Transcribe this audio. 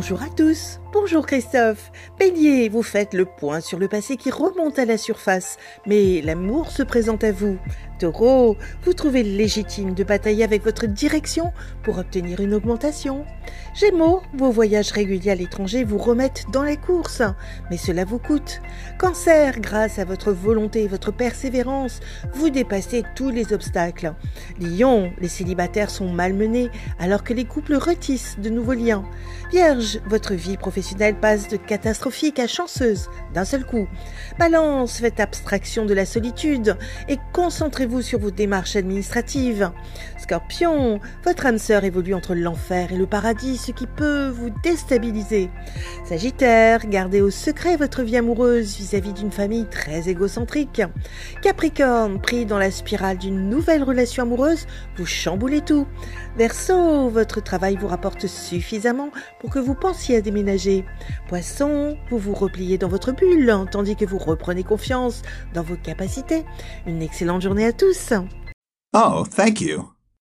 Bonjour à tous. Bonjour Christophe. Bélier, vous faites le point sur le passé qui remonte à la surface, mais l'amour se présente à vous. Taureau, vous trouvez légitime de batailler avec votre direction pour obtenir une augmentation. Gémeaux, vos voyages réguliers à l'étranger vous remettent dans les courses, mais cela vous coûte. Cancer, grâce à votre volonté et votre persévérance, vous dépassez tous les obstacles. Lion, les célibataires sont malmenés alors que les couples retissent de nouveaux liens. Vierge, votre vie professionnelle passe de catastrophique à chanceuse d'un seul coup. Balance, faites abstraction de la solitude et concentrez-vous sur vos démarches administratives. Scorpion, votre âme sœur évolue entre l'enfer et le paradis, ce qui peut vous déstabiliser. Sagittaire, gardez au secret votre vie amoureuse vis-à-vis d'une famille très égocentrique. Capricorne, pris dans la spirale d'une nouvelle relation amoureuse, vous chamboulez tout. Verseau, votre travail vous rapporte suffisamment pour que vous pensiez à déménager. Poisson, vous vous repliez dans votre bulle, tandis que vous reprenez confiance dans vos capacités. Une excellente journée à tous. Oh, thank you.